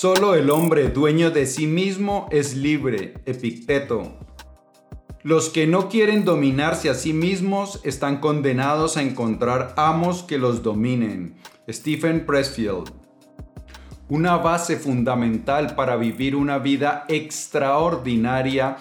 Solo el hombre dueño de sí mismo es libre, Epicteto. Los que no quieren dominarse a sí mismos están condenados a encontrar amos que los dominen. Stephen Pressfield. Una base fundamental para vivir una vida extraordinaria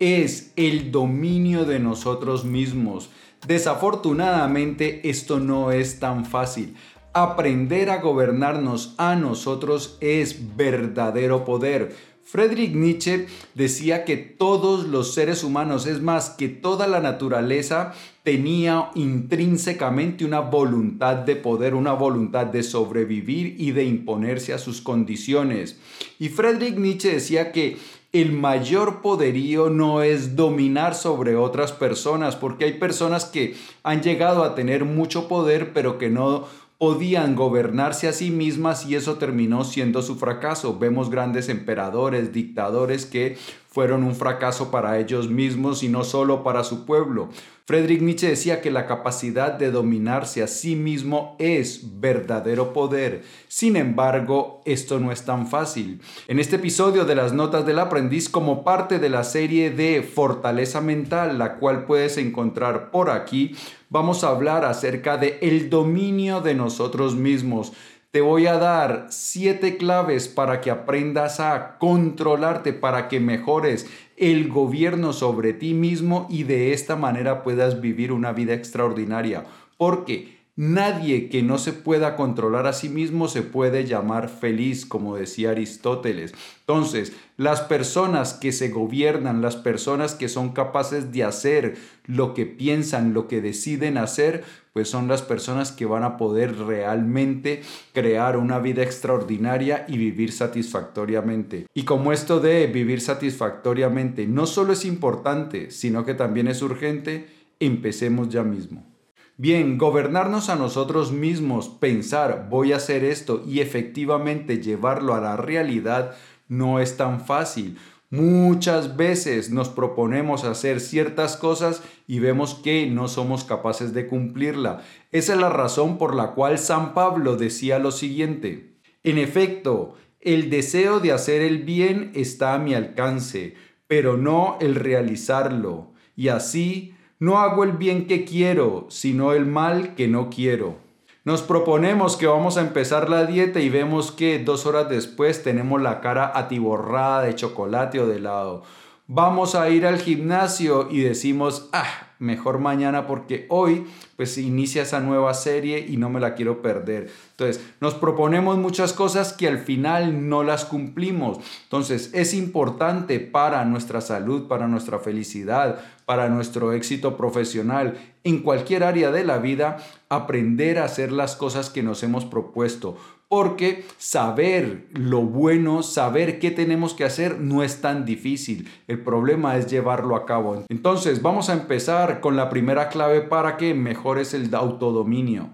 es el dominio de nosotros mismos. Desafortunadamente esto no es tan fácil. Aprender a gobernarnos a nosotros es verdadero poder. Friedrich Nietzsche decía que todos los seres humanos, es más, que toda la naturaleza tenía intrínsecamente una voluntad de poder, una voluntad de sobrevivir y de imponerse a sus condiciones. Y Friedrich Nietzsche decía que el mayor poderío no es dominar sobre otras personas, porque hay personas que han llegado a tener mucho poder, pero que no podían gobernarse a sí mismas y eso terminó siendo su fracaso. Vemos grandes emperadores, dictadores que fueron un fracaso para ellos mismos y no solo para su pueblo. Friedrich Nietzsche decía que la capacidad de dominarse a sí mismo es verdadero poder. Sin embargo, esto no es tan fácil. En este episodio de las Notas del Aprendiz, como parte de la serie de Fortaleza Mental, la cual puedes encontrar por aquí, vamos a hablar acerca de el dominio de nosotros mismos. Te voy a dar siete claves para que aprendas a controlarte, para que mejores el gobierno sobre ti mismo y de esta manera puedas vivir una vida extraordinaria. Porque Nadie que no se pueda controlar a sí mismo se puede llamar feliz, como decía Aristóteles. Entonces, las personas que se gobiernan, las personas que son capaces de hacer lo que piensan, lo que deciden hacer, pues son las personas que van a poder realmente crear una vida extraordinaria y vivir satisfactoriamente. Y como esto de vivir satisfactoriamente no solo es importante, sino que también es urgente, empecemos ya mismo. Bien, gobernarnos a nosotros mismos, pensar voy a hacer esto y efectivamente llevarlo a la realidad no es tan fácil. Muchas veces nos proponemos hacer ciertas cosas y vemos que no somos capaces de cumplirla. Esa es la razón por la cual San Pablo decía lo siguiente. En efecto, el deseo de hacer el bien está a mi alcance, pero no el realizarlo. Y así no hago el bien que quiero, sino el mal que no quiero. Nos proponemos que vamos a empezar la dieta y vemos que dos horas después tenemos la cara atiborrada de chocolate o de helado. Vamos a ir al gimnasio y decimos, ah, mejor mañana porque hoy pues inicia esa nueva serie y no me la quiero perder. Entonces, nos proponemos muchas cosas que al final no las cumplimos. Entonces, es importante para nuestra salud, para nuestra felicidad, para nuestro éxito profesional, en cualquier área de la vida, aprender a hacer las cosas que nos hemos propuesto porque saber lo bueno, saber qué tenemos que hacer no es tan difícil. El problema es llevarlo a cabo. Entonces vamos a empezar con la primera clave para que mejores el autodominio.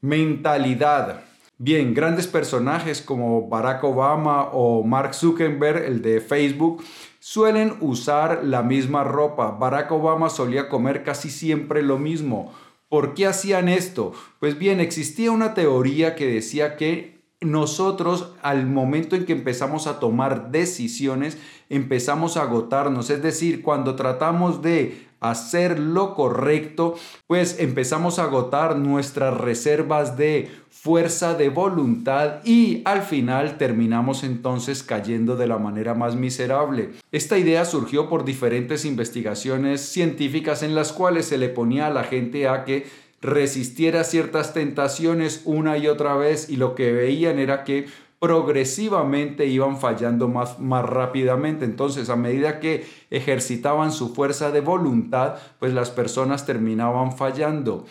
Mentalidad. Bien, grandes personajes como Barack Obama o Mark Zuckerberg, el de Facebook, suelen usar la misma ropa. Barack Obama solía comer casi siempre lo mismo. ¿Por qué hacían esto? Pues bien, existía una teoría que decía que nosotros al momento en que empezamos a tomar decisiones, empezamos a agotarnos. Es decir, cuando tratamos de hacer lo correcto, pues empezamos a agotar nuestras reservas de fuerza de voluntad y al final terminamos entonces cayendo de la manera más miserable. Esta idea surgió por diferentes investigaciones científicas en las cuales se le ponía a la gente a que resistiera ciertas tentaciones una y otra vez y lo que veían era que progresivamente iban fallando más, más rápidamente. Entonces, a medida que ejercitaban su fuerza de voluntad, pues las personas terminaban fallando.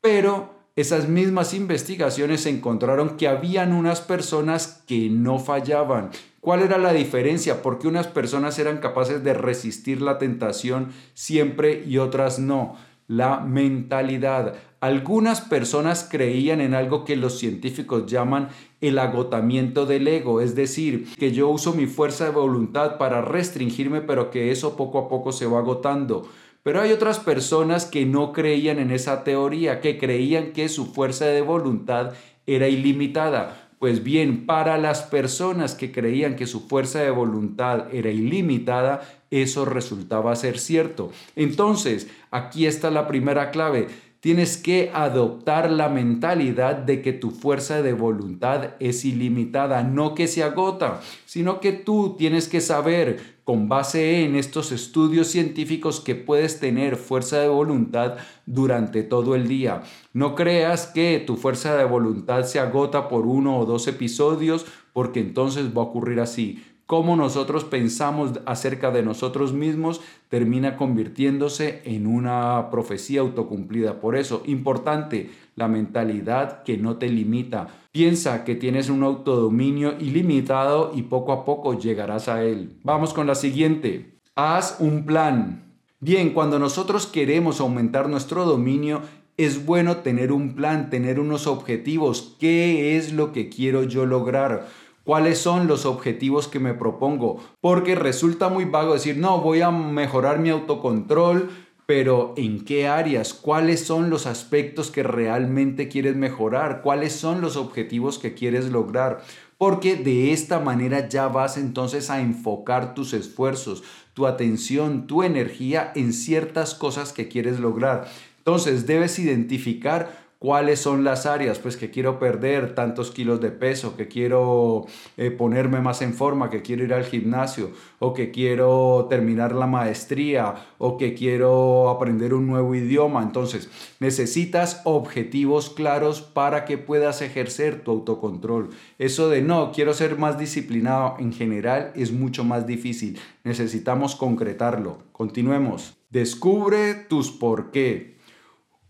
Pero esas mismas investigaciones encontraron que habían unas personas que no fallaban. ¿Cuál era la diferencia? Porque unas personas eran capaces de resistir la tentación siempre y otras no la mentalidad. Algunas personas creían en algo que los científicos llaman el agotamiento del ego, es decir, que yo uso mi fuerza de voluntad para restringirme, pero que eso poco a poco se va agotando. Pero hay otras personas que no creían en esa teoría, que creían que su fuerza de voluntad era ilimitada. Pues bien, para las personas que creían que su fuerza de voluntad era ilimitada, eso resultaba ser cierto. Entonces, aquí está la primera clave. Tienes que adoptar la mentalidad de que tu fuerza de voluntad es ilimitada, no que se agota, sino que tú tienes que saber con base en estos estudios científicos que puedes tener fuerza de voluntad durante todo el día. No creas que tu fuerza de voluntad se agota por uno o dos episodios porque entonces va a ocurrir así cómo nosotros pensamos acerca de nosotros mismos termina convirtiéndose en una profecía autocumplida. Por eso, importante, la mentalidad que no te limita. Piensa que tienes un autodominio ilimitado y poco a poco llegarás a él. Vamos con la siguiente. Haz un plan. Bien, cuando nosotros queremos aumentar nuestro dominio, es bueno tener un plan, tener unos objetivos. ¿Qué es lo que quiero yo lograr? Cuáles son los objetivos que me propongo, porque resulta muy vago decir, no, voy a mejorar mi autocontrol, pero ¿en qué áreas? ¿Cuáles son los aspectos que realmente quieres mejorar? ¿Cuáles son los objetivos que quieres lograr? Porque de esta manera ya vas entonces a enfocar tus esfuerzos, tu atención, tu energía en ciertas cosas que quieres lograr. Entonces debes identificar ¿Cuáles son las áreas? Pues que quiero perder tantos kilos de peso, que quiero eh, ponerme más en forma, que quiero ir al gimnasio, o que quiero terminar la maestría, o que quiero aprender un nuevo idioma. Entonces, necesitas objetivos claros para que puedas ejercer tu autocontrol. Eso de no, quiero ser más disciplinado en general es mucho más difícil. Necesitamos concretarlo. Continuemos. Descubre tus por qué.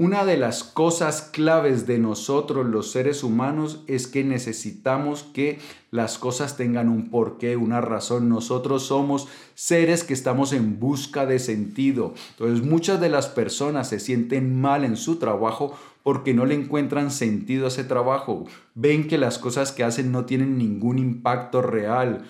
Una de las cosas claves de nosotros los seres humanos es que necesitamos que las cosas tengan un porqué, una razón. Nosotros somos seres que estamos en busca de sentido. Entonces muchas de las personas se sienten mal en su trabajo porque no le encuentran sentido a ese trabajo. Ven que las cosas que hacen no tienen ningún impacto real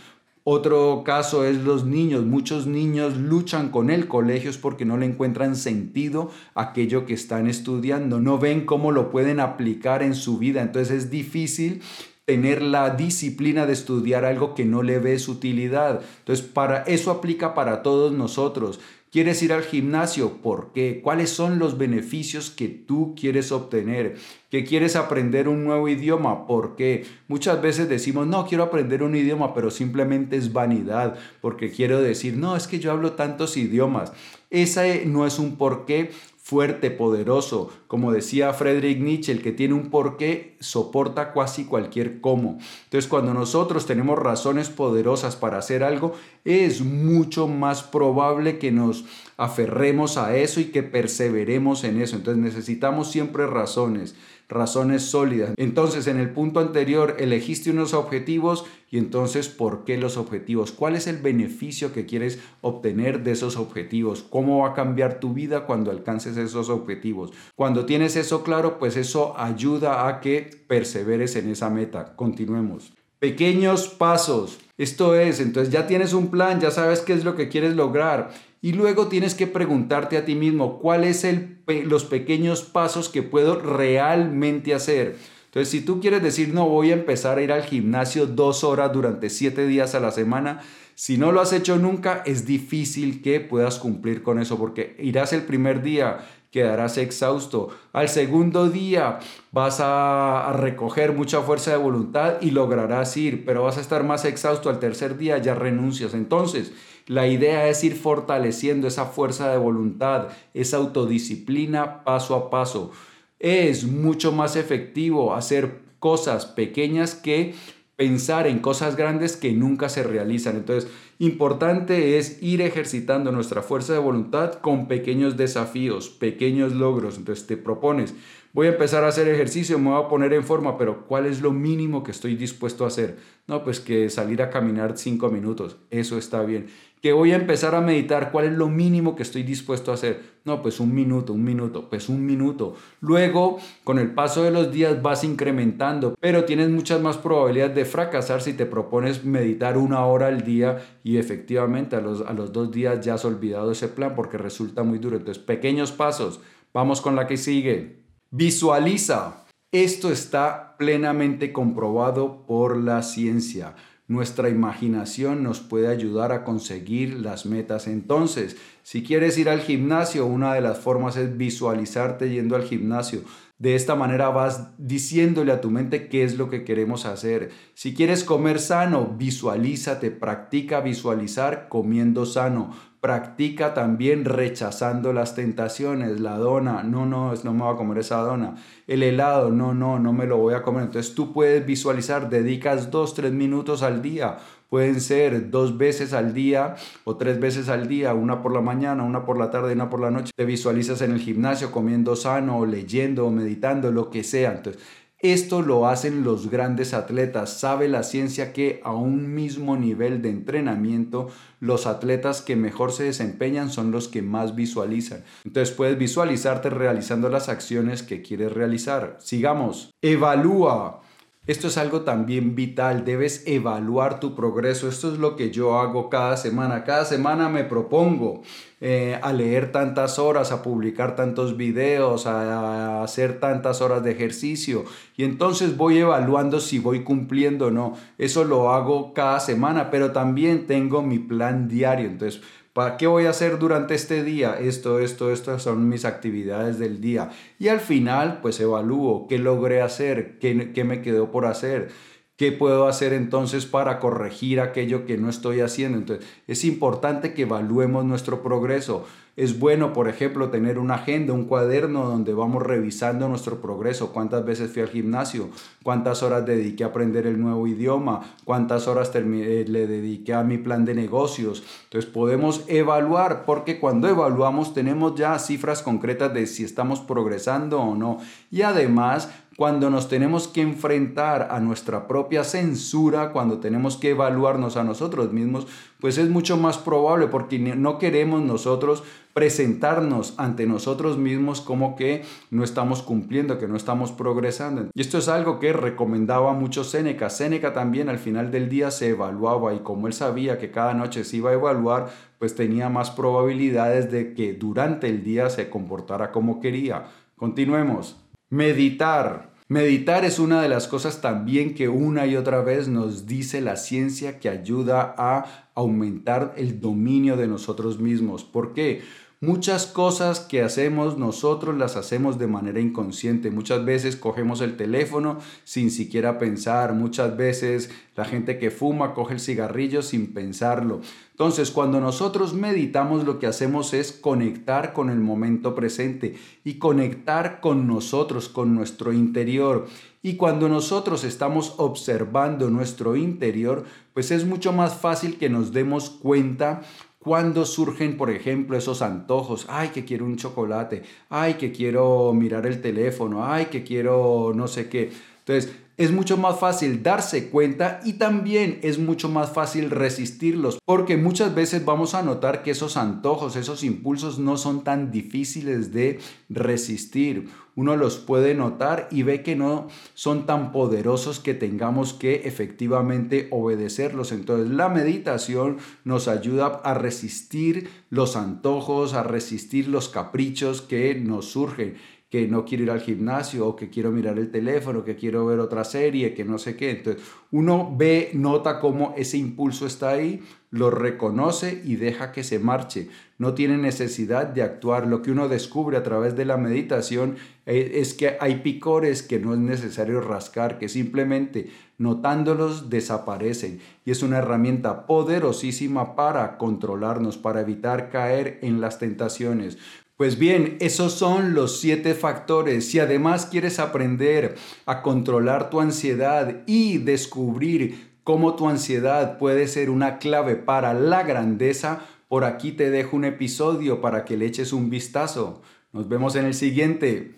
otro caso es los niños. Muchos niños luchan con el colegio porque no le encuentran sentido aquello que están estudiando, no ven cómo lo pueden aplicar en su vida. Entonces es difícil tener la disciplina de estudiar algo que no le ves utilidad. Entonces, para eso aplica para todos nosotros. ¿Quieres ir al gimnasio? ¿Por qué? ¿Cuáles son los beneficios que tú quieres obtener? ¿Que quieres aprender un nuevo idioma? ¿Por qué? Muchas veces decimos, no, quiero aprender un idioma, pero simplemente es vanidad, porque quiero decir, no, es que yo hablo tantos idiomas. Ese no es un por qué fuerte, poderoso. Como decía Friedrich Nietzsche, el que tiene un porqué soporta casi cualquier cómo. Entonces, cuando nosotros tenemos razones poderosas para hacer algo, es mucho más probable que nos aferremos a eso y que perseveremos en eso. Entonces, necesitamos siempre razones razones sólidas. Entonces, en el punto anterior, elegiste unos objetivos y entonces, ¿por qué los objetivos? ¿Cuál es el beneficio que quieres obtener de esos objetivos? ¿Cómo va a cambiar tu vida cuando alcances esos objetivos? Cuando tienes eso claro, pues eso ayuda a que perseveres en esa meta. Continuemos. Pequeños pasos. Esto es, entonces ya tienes un plan, ya sabes qué es lo que quieres lograr y luego tienes que preguntarte a ti mismo, ¿cuáles son los pequeños pasos que puedo realmente hacer? Entonces, si tú quieres decir, no, voy a empezar a ir al gimnasio dos horas durante siete días a la semana, si no lo has hecho nunca, es difícil que puedas cumplir con eso, porque irás el primer día, quedarás exhausto. Al segundo día vas a, recoger mucha fuerza de voluntad y lograrás ir, pero vas a estar más exhausto. Al tercer día ya renuncias. Entonces, la idea es ir fortaleciendo esa fuerza de voluntad, esa autodisciplina paso a paso. Es mucho más efectivo hacer cosas pequeñas que pensar en cosas grandes que nunca se realizan. Entonces, importante es ir ejercitando nuestra fuerza de voluntad con pequeños desafíos, pequeños logros. Entonces, te propones, voy a empezar a hacer ejercicio, me voy a poner en forma, pero ¿cuál es lo mínimo que estoy dispuesto a hacer? No, pues que salir a caminar cinco minutos, eso está bien. Que voy a empezar a meditar, ¿cuál es lo mínimo que estoy dispuesto a hacer? No, pues un minuto, un minuto, pues un minuto. Luego, con el paso de los días vas incrementando, pero tienes muchas más probabilidades de fracasar si te propones meditar una hora al día y efectivamente a los, a los dos días ya has olvidado ese plan porque resulta muy duro. Entonces, pequeños pasos. Vamos con la que sigue. Visualiza. Esto está plenamente comprobado por la ciencia. Nuestra imaginación nos puede ayudar a conseguir las metas. Entonces, si quieres ir al gimnasio, una de las formas es visualizarte yendo al gimnasio. De esta manera vas diciéndole a tu mente qué es lo que queremos hacer. Si quieres comer sano, visualízate, practica visualizar comiendo sano. Practica también rechazando las tentaciones, la dona, no, no, no me voy a comer esa dona. El helado, no, no, no me lo voy a comer. Entonces tú puedes visualizar, dedicas dos, tres minutos al día pueden ser dos veces al día o tres veces al día, una por la mañana, una por la tarde, una por la noche. Te visualizas en el gimnasio comiendo sano, o leyendo, o meditando, lo que sea. Entonces, esto lo hacen los grandes atletas. Sabe la ciencia que a un mismo nivel de entrenamiento, los atletas que mejor se desempeñan son los que más visualizan. Entonces puedes visualizarte realizando las acciones que quieres realizar. Sigamos. Evalúa. Esto es algo también vital, debes evaluar tu progreso. Esto es lo que yo hago cada semana. Cada semana me propongo eh, a leer tantas horas, a publicar tantos videos, a, hacer tantas horas de ejercicio. Y entonces voy evaluando si voy cumpliendo o no. Eso lo hago cada semana, pero también tengo mi plan diario. Entonces ¿Para qué voy a hacer durante este día? Esto, esto, esto son mis actividades del día. Y al final, pues evalúo qué logré hacer, qué, qué me quedó por hacer. ¿Qué puedo hacer entonces para corregir aquello que no estoy haciendo? Entonces, es importante que evaluemos nuestro progreso. Es bueno, por ejemplo, tener una agenda, un cuaderno donde vamos revisando nuestro progreso. ¿Cuántas veces fui al gimnasio? ¿Cuántas horas dediqué a aprender el nuevo idioma? ¿Cuántas horas eh, le dediqué a mi plan de negocios? Entonces, podemos evaluar porque cuando evaluamos tenemos ya cifras concretas de si estamos progresando o no. Y además cuando nos tenemos que enfrentar a nuestra propia censura, cuando tenemos que evaluarnos a nosotros mismos, pues es mucho más probable porque no queremos nosotros presentarnos ante nosotros mismos como que no estamos cumpliendo, que no estamos progresando. Y esto es algo que recomendaba mucho Séneca. Séneca también al final del día se evaluaba y como él sabía que cada noche se iba a evaluar, pues tenía más probabilidades de que durante el día se comportara como quería. Continuemos. Meditar. Meditar es una de las cosas también que una y otra vez nos dice la ciencia que ayuda a aumentar el dominio de nosotros mismos. ¿Por qué? Muchas cosas que hacemos nosotros las hacemos de manera inconsciente. Muchas veces cogemos el teléfono sin siquiera pensar. Muchas veces la gente que fuma coge el cigarrillo sin pensarlo. Entonces, cuando nosotros meditamos, lo que hacemos es conectar con el momento presente y conectar con nosotros, con nuestro interior. Y cuando nosotros estamos observando nuestro interior, pues es mucho más fácil que nos demos cuenta cuando surgen, por ejemplo, esos antojos, ay, que quiero un chocolate, ay, que quiero mirar el teléfono, ay, que quiero no sé qué. Entonces, es mucho más fácil darse cuenta y también es mucho más fácil resistirlos, porque muchas veces vamos a notar que esos antojos, esos impulsos no son tan difíciles de resistir. Uno los puede notar y ve que no son tan poderosos que tengamos que efectivamente obedecerlos. Entonces la meditación nos ayuda a resistir los antojos, a resistir los caprichos que nos surgen que no quiero ir al gimnasio o que quiero mirar el teléfono, que quiero ver otra serie, que no sé qué. Entonces uno ve, nota cómo ese impulso está ahí, lo reconoce y deja que se marche. No tiene necesidad de actuar. Lo que uno descubre a través de la meditación eh, es que hay picores que no es necesario rascar, que simplemente notándolos desaparecen. Y es una herramienta poderosísima para controlarnos, para evitar caer en las tentaciones. Pues bien, esos son los siete factores. Si además quieres aprender a controlar tu ansiedad y descubrir cómo tu ansiedad puede ser una clave para la grandeza, por aquí te dejo un episodio para que le eches un vistazo. Nos vemos en el siguiente.